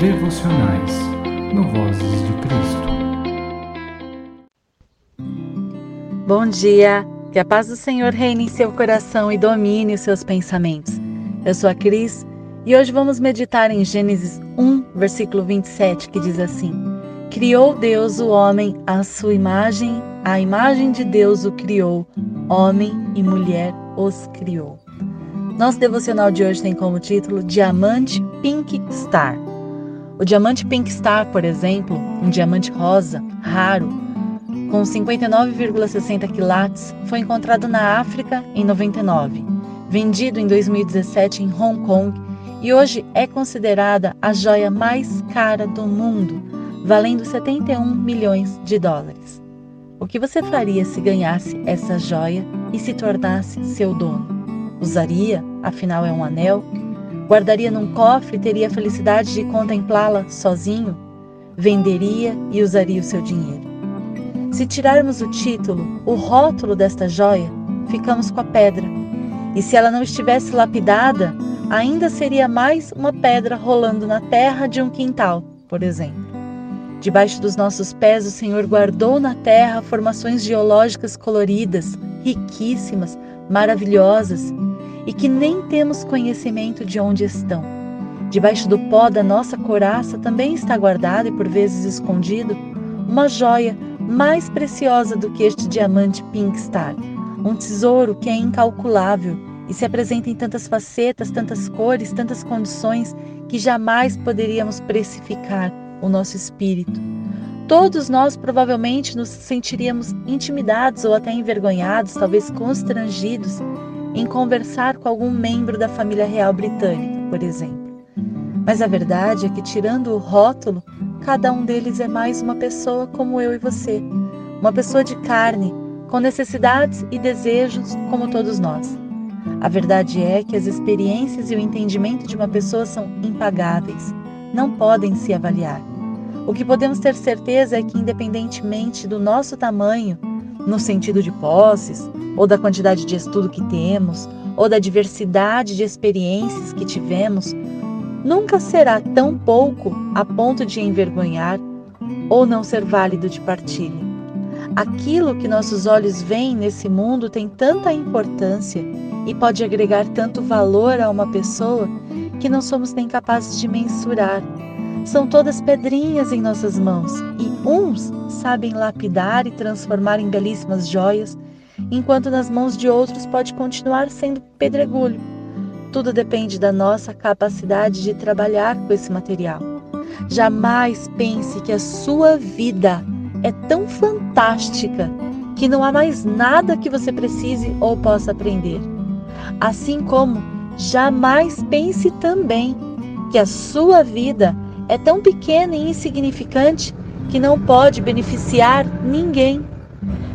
devocionais no Vozes de Cristo. Bom dia, que a paz do Senhor reine em seu coração e domine os seus pensamentos. Eu sou a Cris e hoje vamos meditar em Gênesis 1, versículo 27, que diz assim: Criou Deus o homem à sua imagem, a imagem de Deus o criou, homem e mulher os criou. Nosso devocional de hoje tem como título Diamante Pink Star. O diamante Pink Star, por exemplo, um diamante rosa, raro, com 59,60 quilates, foi encontrado na África em 99, vendido em 2017 em Hong Kong e hoje é considerada a joia mais cara do mundo, valendo 71 milhões de dólares. O que você faria se ganhasse essa joia e se tornasse seu dono? Usaria, afinal é um anel, Guardaria num cofre e teria a felicidade de contemplá-la sozinho? Venderia e usaria o seu dinheiro. Se tirarmos o título, o rótulo desta joia, ficamos com a pedra. E se ela não estivesse lapidada, ainda seria mais uma pedra rolando na terra de um quintal, por exemplo. Debaixo dos nossos pés, o Senhor guardou na terra formações geológicas coloridas, riquíssimas, maravilhosas, e que nem temos conhecimento de onde estão. Debaixo do pó da nossa coraça também está guardado e por vezes escondido uma joia mais preciosa do que este diamante Pink Star, um tesouro que é incalculável e se apresenta em tantas facetas, tantas cores, tantas condições que jamais poderíamos precificar o nosso espírito. Todos nós provavelmente nos sentiríamos intimidados ou até envergonhados, talvez constrangidos em conversar com algum membro da família real britânica, por exemplo. Mas a verdade é que, tirando o rótulo, cada um deles é mais uma pessoa como eu e você, uma pessoa de carne, com necessidades e desejos como todos nós. A verdade é que as experiências e o entendimento de uma pessoa são impagáveis, não podem se avaliar. O que podemos ter certeza é que, independentemente do nosso tamanho, no sentido de posses, ou da quantidade de estudo que temos, ou da diversidade de experiências que tivemos, nunca será tão pouco a ponto de envergonhar ou não ser válido de partilha. Aquilo que nossos olhos veem nesse mundo tem tanta importância e pode agregar tanto valor a uma pessoa que não somos nem capazes de mensurar. São todas pedrinhas em nossas mãos e uns sabem lapidar e transformar em belíssimas joias enquanto nas mãos de outros pode continuar sendo pedregulho. Tudo depende da nossa capacidade de trabalhar com esse material. Jamais pense que a sua vida é tão fantástica que não há mais nada que você precise ou possa aprender. Assim como jamais pense também que a sua vida é tão pequena e insignificante que não pode beneficiar ninguém.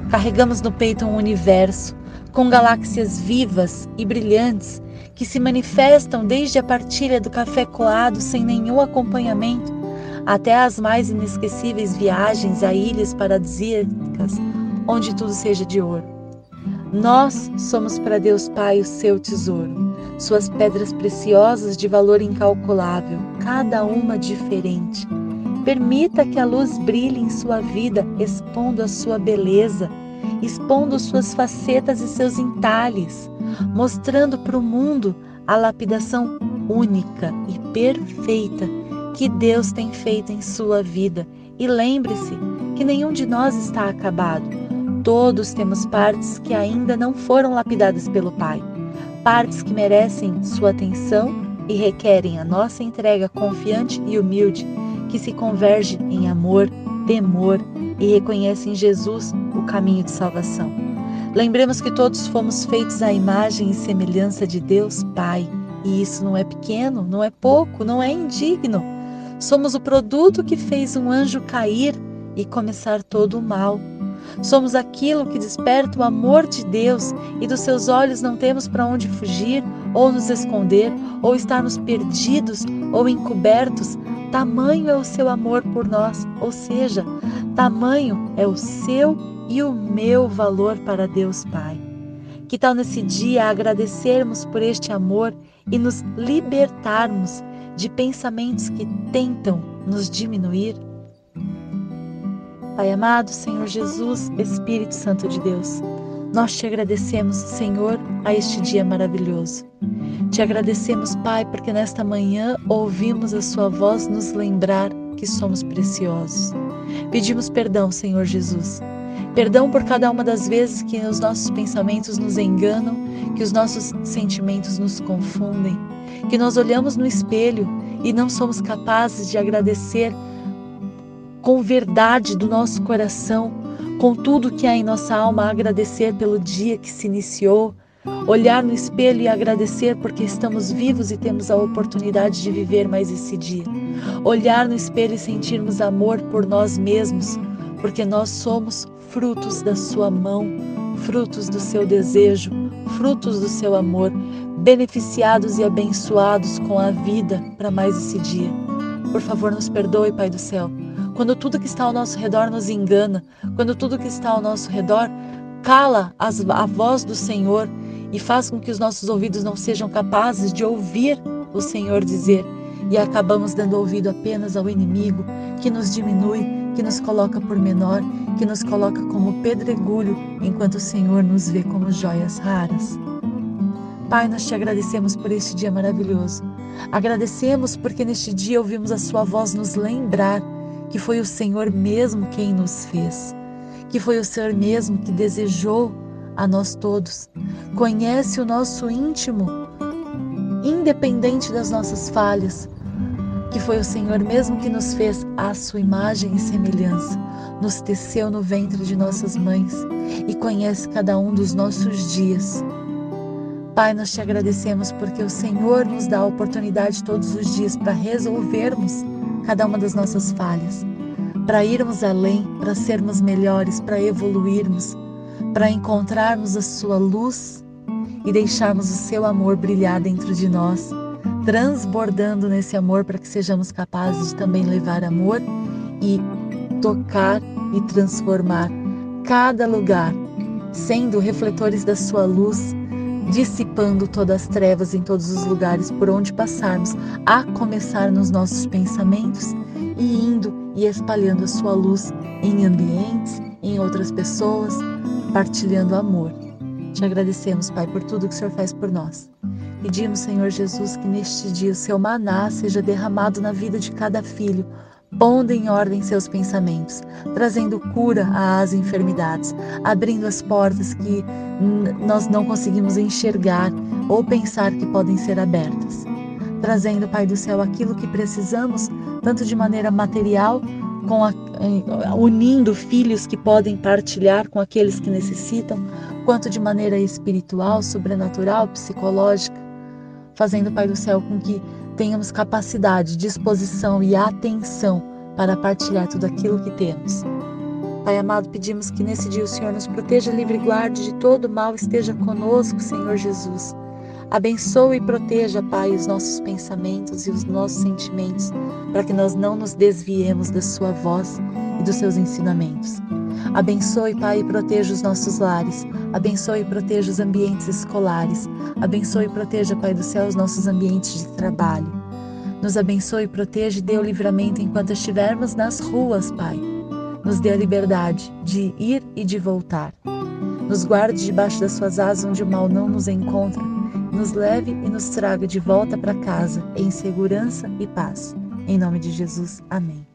Carregamos no peito um universo com galáxias vivas e brilhantes que se manifestam desde a partilha do café coado sem nenhum acompanhamento até as mais inesquecíveis viagens a ilhas paradisíacas onde tudo seja de ouro. Nós somos para Deus Pai o seu tesouro, suas pedras preciosas de valor incalculável, cada uma diferente. Permita que a luz brilhe em sua vida, expondo a sua beleza, expondo suas facetas e seus entalhes, mostrando para o mundo a lapidação única e perfeita que Deus tem feito em sua vida. E lembre-se que nenhum de nós está acabado. Todos temos partes que ainda não foram lapidadas pelo Pai, partes que merecem sua atenção e requerem a nossa entrega confiante e humilde que se converge em amor, temor e reconhece em Jesus o caminho de salvação. Lembremos que todos fomos feitos à imagem e semelhança de Deus Pai, e isso não é pequeno, não é pouco, não é indigno. Somos o produto que fez um anjo cair e começar todo o mal. Somos aquilo que desperta o amor de Deus e dos seus olhos não temos para onde fugir, ou nos esconder, ou estarmos perdidos ou encobertos. Tamanho é o seu amor por nós, ou seja, tamanho é o seu e o meu valor para Deus Pai. Que tal nesse dia agradecermos por este amor e nos libertarmos de pensamentos que tentam nos diminuir? Pai amado, Senhor Jesus, Espírito Santo de Deus, nós te agradecemos, Senhor, a este dia maravilhoso. Te agradecemos, Pai, porque nesta manhã ouvimos a Sua voz nos lembrar que somos preciosos. Pedimos perdão, Senhor Jesus. Perdão por cada uma das vezes que os nossos pensamentos nos enganam, que os nossos sentimentos nos confundem, que nós olhamos no espelho e não somos capazes de agradecer com verdade do nosso coração, com tudo que há em nossa alma, agradecer pelo dia que se iniciou, olhar no espelho e agradecer porque estamos vivos e temos a oportunidade de viver mais esse dia. Olhar no espelho e sentirmos amor por nós mesmos, porque nós somos frutos da Sua mão, frutos do seu desejo, frutos do seu amor, beneficiados e abençoados com a vida para mais esse dia. Por favor, nos perdoe, Pai do céu quando tudo que está ao nosso redor nos engana, quando tudo que está ao nosso redor cala as, a voz do Senhor e faz com que os nossos ouvidos não sejam capazes de ouvir o Senhor dizer e acabamos dando ouvido apenas ao inimigo que nos diminui, que nos coloca por menor, que nos coloca como pedregulho, enquanto o Senhor nos vê como joias raras. Pai, nós te agradecemos por este dia maravilhoso. Agradecemos porque neste dia ouvimos a Sua voz nos lembrar que foi o Senhor mesmo quem nos fez, que foi o Senhor mesmo que desejou a nós todos. Conhece o nosso íntimo, independente das nossas falhas, que foi o Senhor mesmo que nos fez à sua imagem e semelhança, nos teceu no ventre de nossas mães e conhece cada um dos nossos dias. Pai, nós te agradecemos porque o Senhor nos dá a oportunidade todos os dias para resolvermos cada uma das nossas falhas, para irmos além, para sermos melhores, para evoluirmos, para encontrarmos a Sua luz e deixarmos o Seu amor brilhar dentro de nós, transbordando nesse amor para que sejamos capazes de também levar amor e tocar e transformar cada lugar, sendo refletores da Sua luz dissipando todas as trevas em todos os lugares por onde passarmos, a começar nos nossos pensamentos e indo e espalhando a sua luz em ambientes, em outras pessoas, partilhando amor. Te agradecemos, Pai, por tudo que o Senhor faz por nós. Pedimos, Senhor Jesus, que neste dia o seu maná seja derramado na vida de cada filho, pondo em ordem seus pensamentos, trazendo cura às enfermidades, abrindo as portas que nós não conseguimos enxergar ou pensar que podem ser abertas, trazendo, Pai do céu, aquilo que precisamos, tanto de maneira material, a, unindo filhos que podem partilhar com aqueles que necessitam, quanto de maneira espiritual, sobrenatural, psicológica, fazendo, Pai do céu, com que tenhamos capacidade, disposição e atenção para partilhar tudo aquilo que temos. Pai amado, pedimos que nesse dia o Senhor nos proteja, livre e guarde de todo mal, esteja conosco, Senhor Jesus. Abençoe e proteja, Pai, os nossos pensamentos e os nossos sentimentos, para que nós não nos desviemos da Sua voz e dos seus ensinamentos. Abençoe, Pai, e proteja os nossos lares. Abençoe e proteja os ambientes escolares. Abençoe e proteja, Pai do céu, os nossos ambientes de trabalho. Nos abençoe e proteja e dê o livramento enquanto estivermos nas ruas, Pai. Nos dê a liberdade de ir e de voltar. Nos guarde debaixo das suas asas onde o mal não nos encontra. Nos leve e nos traga de volta para casa em segurança e paz. Em nome de Jesus. Amém.